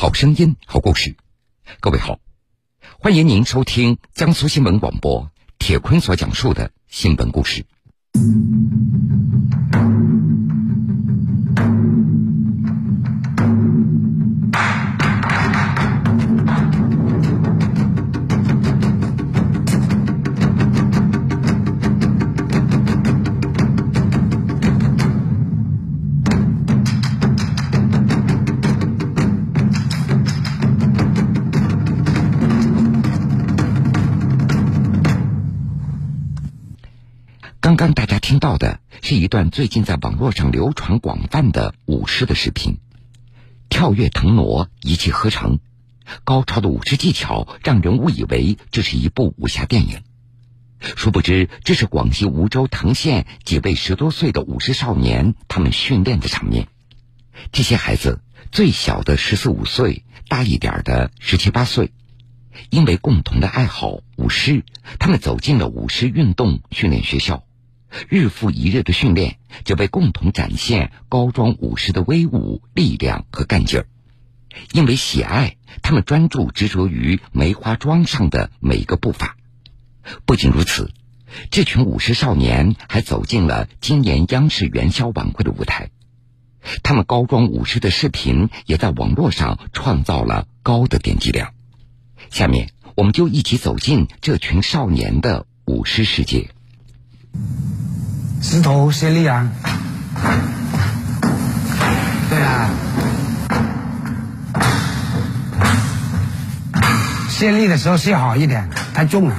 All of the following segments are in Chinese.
好声音，好故事。各位好，欢迎您收听江苏新闻广播铁坤所讲述的新闻故事。一段最近在网络上流传广泛的舞狮的视频，跳跃腾挪，一气呵成，高超的舞狮技巧让人误以为这是一部武侠电影。殊不知，这是广西梧州藤县几位十多岁的舞狮少年他们训练的场面。这些孩子最小的十四五岁，大一点的十七八岁，因为共同的爱好舞狮，他们走进了舞狮运动训练学校。日复一日的训练，就为共同展现高庄武士的威武、力量和干劲儿。因为喜爱，他们专注执着于梅花桩上的每一个步伐。不仅如此，这群武士少年还走进了今年央视元宵晚会的舞台。他们高庄舞狮的视频也在网络上创造了高的点击量。下面，我们就一起走进这群少年的舞狮世界。石头先立啊！对啊，先立的时候卸好一点，太重了。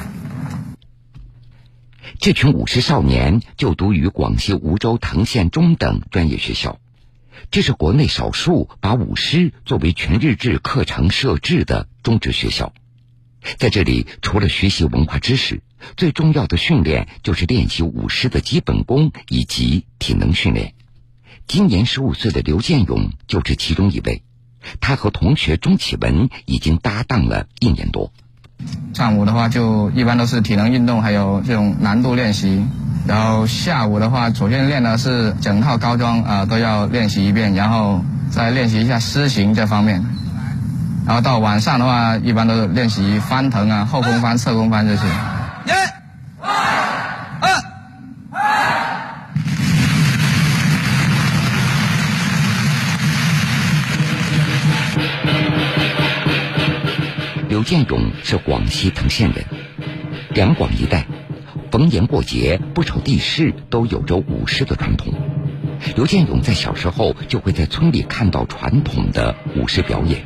这群舞狮少年就读于广西梧州藤县中等专业学校，这是国内少数把舞狮作为全日制课程设置的中职学校。在这里，除了学习文化知识，最重要的训练就是练习舞狮的基本功以及体能训练。今年十五岁的刘建勇就是其中一位，他和同学钟启文已经搭档了一年多。上午的话就一般都是体能运动，还有这种难度练习。然后下午的话，首先练的是整套高桩啊都要练习一遍，然后再练习一下狮形这方面。然后到晚上的话，一般都是练习翻腾啊、后空翻、侧空翻这些。一、二、刘建勇是广西藤县人，两广一带，逢年过节、不愁地势，都有着舞狮的传统。刘建勇在小时候就会在村里看到传统的舞狮表演。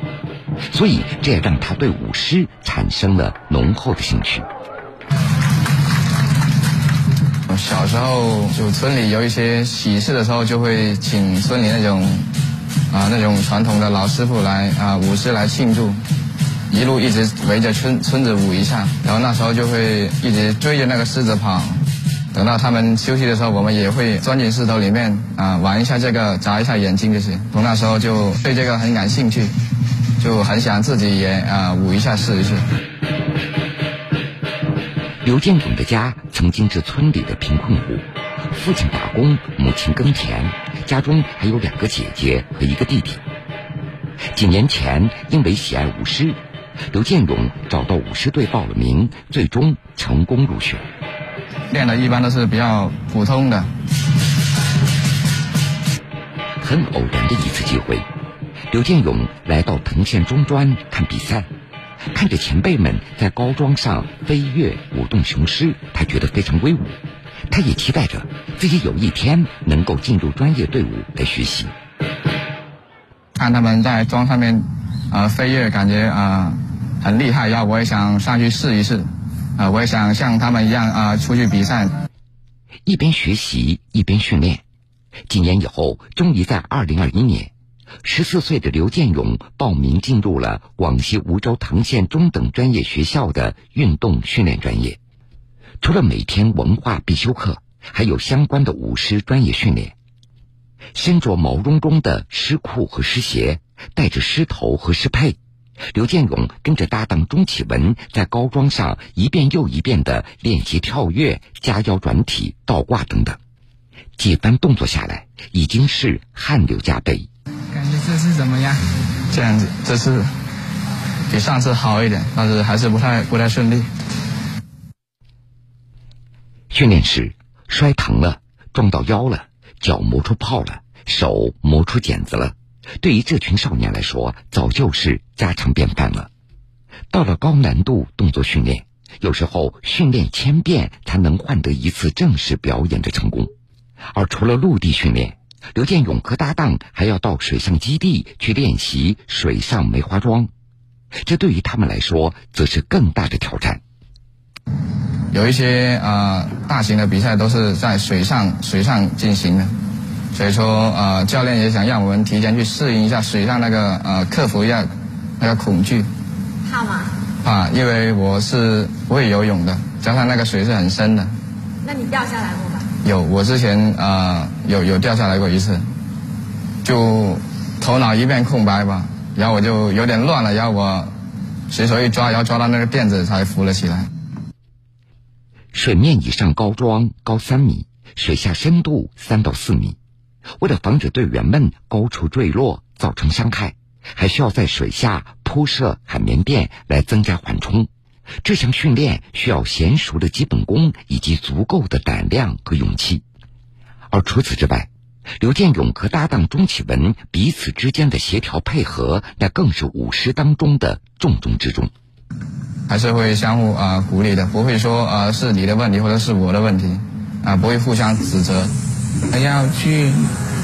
所以，这也让他对舞狮产生了浓厚的兴趣。小时候，就村里有一些喜事的时候，就会请村里那种啊那种传统的老师傅来啊舞狮来庆祝，一路一直围着村村子舞一下，然后那时候就会一直追着那个狮子跑。等到他们休息的时候，我们也会钻进狮头里面啊玩一下这个，眨一下眼睛这些。从那时候就对这个很感兴趣。就很想自己也啊舞一下试一试。刘建勇的家曾经是村里的贫困户，父亲打工，母亲耕田，家中还有两个姐姐和一个弟弟。几年前，因为喜爱舞狮，刘建勇找到舞狮队报了名，最终成功入选。练的一般都是比较普通的。很偶然的一次机会。刘建勇来到藤县中专看比赛，看着前辈们在高桩上飞跃舞动雄狮，他觉得非常威武。他也期待着自己有一天能够进入专业队伍来学习。看他们在桩上面啊飞跃，感觉啊很厉害，然后我也想上去试一试，啊我也想像他们一样啊出去比赛。一边学习一边训练，几年以后，终于在二零二一年。十四岁的刘建勇报名进入了广西梧州藤县中等专业学校的运动训练专业。除了每天文化必修课，还有相关的舞狮专业训练。身着毛茸茸的狮裤和狮鞋，带着狮头和狮佩，刘建勇跟着搭档钟启文在高桩上一遍又一遍的练习跳跃、夹腰转体、倒挂等等。几番动作下来，已经是汗流浃背。这次怎么样？这样子，这次比上次好一点，但是还是不太不太顺利。训练时摔疼了，撞到腰了，脚磨出泡了，手磨出茧子了。对于这群少年来说，早就是家常便饭了。到了高难度动作训练，有时候训练千遍才能换得一次正式表演的成功。而除了陆地训练，刘建勇和搭档还要到水上基地去练习水上梅花桩，这对于他们来说则是更大的挑战。有一些呃大型的比赛都是在水上水上进行的，所以说呃教练也想让我们提前去适应一下水上那个呃克服一下那个恐惧。怕吗？怕，因为我是不会游泳的，加上那个水是很深的。那你掉下来过吗？有，我之前呃有有掉下来过一次，就头脑一片空白吧，然后我就有点乱了，然后我随手一抓，然后抓到那个垫子才浮了起来。水面以上高桩高三米，水下深度三到四米。为了防止队员们高处坠落造成伤害，还需要在水下铺设海绵垫来增加缓冲。这项训练需要娴熟的基本功以及足够的胆量和勇气。而除此之外，刘建勇和搭档钟启文彼此之间的协调配合，那更是舞狮当中的重中之重。还是会相互啊鼓励的，不会说啊是你的问题或者是我的问题，啊不会互相指责。要去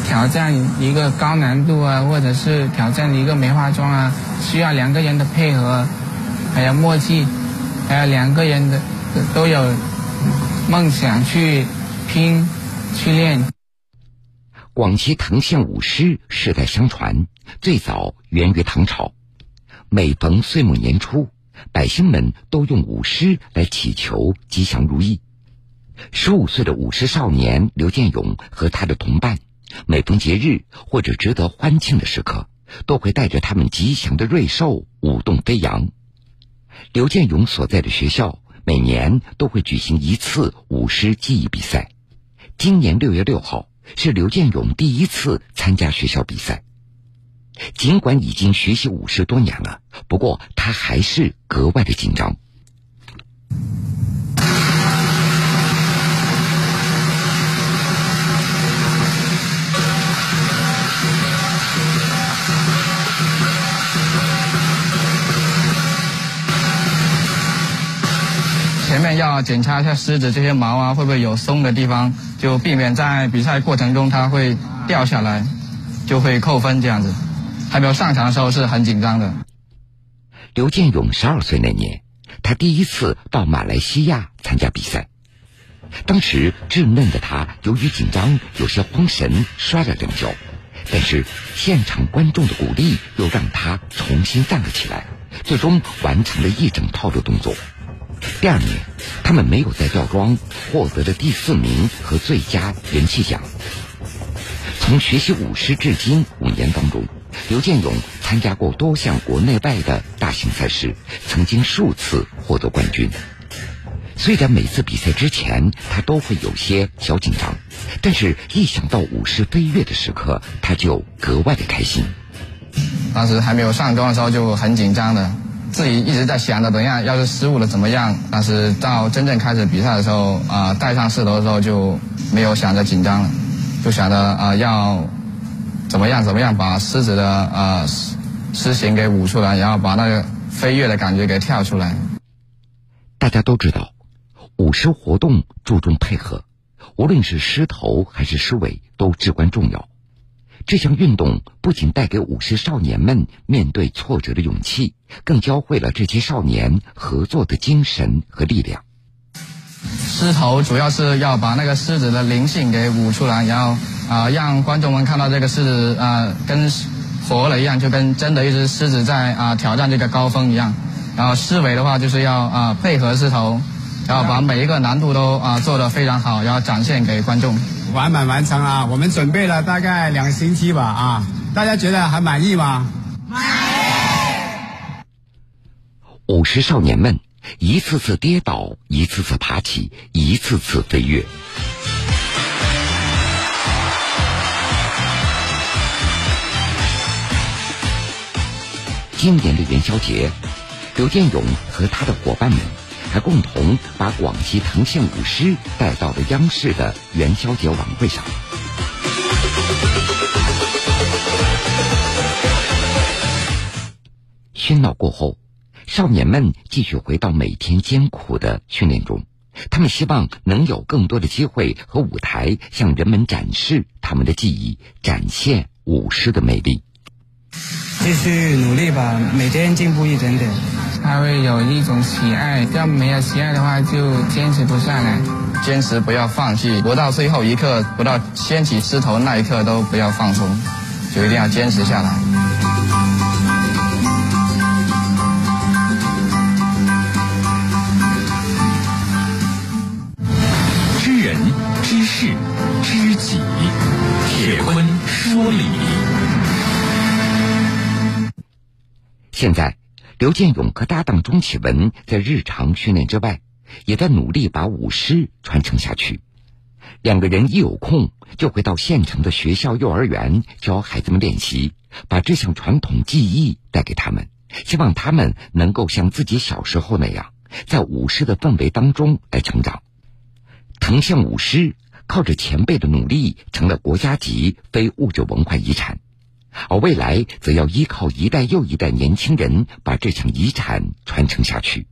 挑战一个高难度啊，或者是挑战一个梅花桩啊，需要两个人的配合，还有默契，还有两个人的都有梦想去拼去练。广西藤县舞狮世代相传，最早源于唐朝，每逢岁末年初。百姓们都用舞狮来祈求吉祥如意。十五岁的舞狮少年刘建勇和他的同伴，每逢节日或者值得欢庆的时刻，都会带着他们吉祥的瑞兽舞动飞扬。刘建勇所在的学校每年都会举行一次舞狮技艺比赛。今年六月六号是刘建勇第一次参加学校比赛。尽管已经学习舞狮多年了，不过他还是格外的紧张。检查一下狮子这些毛啊，会不会有松的地方，就避免在比赛过程中它会掉下来，就会扣分这样子。还没有上场的时候是很紧张的。刘建勇十二岁那年，他第一次到马来西亚参加比赛。当时稚嫩的他由于紧张有些慌神，摔了两跤。但是现场观众的鼓励又让他重新站了起来，最终完成了一整套的动作。第二年，他们没有再吊装，获得了第四名和最佳人气奖。从学习舞狮至今五年当中。刘建勇参加过多项国内外的大型赛事，曾经数次获得冠军。虽然每次比赛之前他都会有些小紧张，但是一想到舞狮飞跃的时刻，他就格外的开心。当时还没有上妆的时候就很紧张的，自己一直在想着，等下要是失误了怎么样。但是到真正开始比赛的时候，啊，带上狮头的时候就没有想着紧张了，就想着啊要。怎么样？怎么样把狮子的呃狮形给舞出来，然后把那个飞跃的感觉给跳出来。大家都知道，舞狮活动注重配合，无论是狮头还是狮尾都至关重要。这项运动不仅带给舞狮少年们面对挫折的勇气，更教会了这些少年合作的精神和力量。狮头主要是要把那个狮子的灵性给舞出来，然后啊，让观众们看到这个狮子啊，跟活了一样，就跟真的一只狮子在啊挑战这个高峰一样。然后狮尾的话，就是要啊配合狮头，然后把每一个难度都啊做得非常好，然后展现给观众。完满完成了，我们准备了大概两个星期吧啊，大家觉得还满意吗？满意。五十少年们。一次次跌倒，一次次爬起，一次次飞跃。今年的元宵节，刘建勇和他的伙伴们还共同把广西藤县舞狮带到了央视的元宵节晚会上。喧闹过后，少年们继续回到每天艰苦的训练中。他们希望能有更多的机会和舞台，向人们展示他们的技艺，展现舞狮的魅力。继续努力吧，每天进步一点点。他会有一种喜爱，要没有喜爱的话，就坚持不下来。坚持不要放弃，不到最后一刻，不到掀起狮头那一刻都不要放松，就一定要坚持下来。知人、知事知己，铁坤说理。现在，刘建勇和搭档钟启文在日常训练之外，也在努力把舞狮传承下去。两个人一有空，就会到县城的学校、幼儿园教孩子们练习，把这项传统技艺带给他们，希望他们能够像自己小时候那样，在舞狮的氛围当中来成长。藤县舞狮。靠着前辈的努力，成了国家级非物质文化遗产，而未来则要依靠一代又一代年轻人把这项遗产传承下去。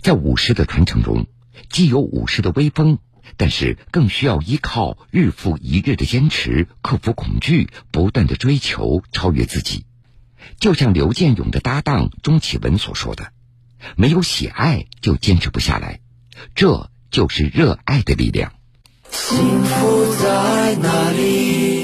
在舞狮的传承中，既有舞狮的威风，但是更需要依靠日复一日的坚持，克服恐惧，不断的追求超越自己。就像刘建勇的搭档钟启文所说的：“没有喜爱，就坚持不下来。这就是热爱的力量。”幸福在哪里？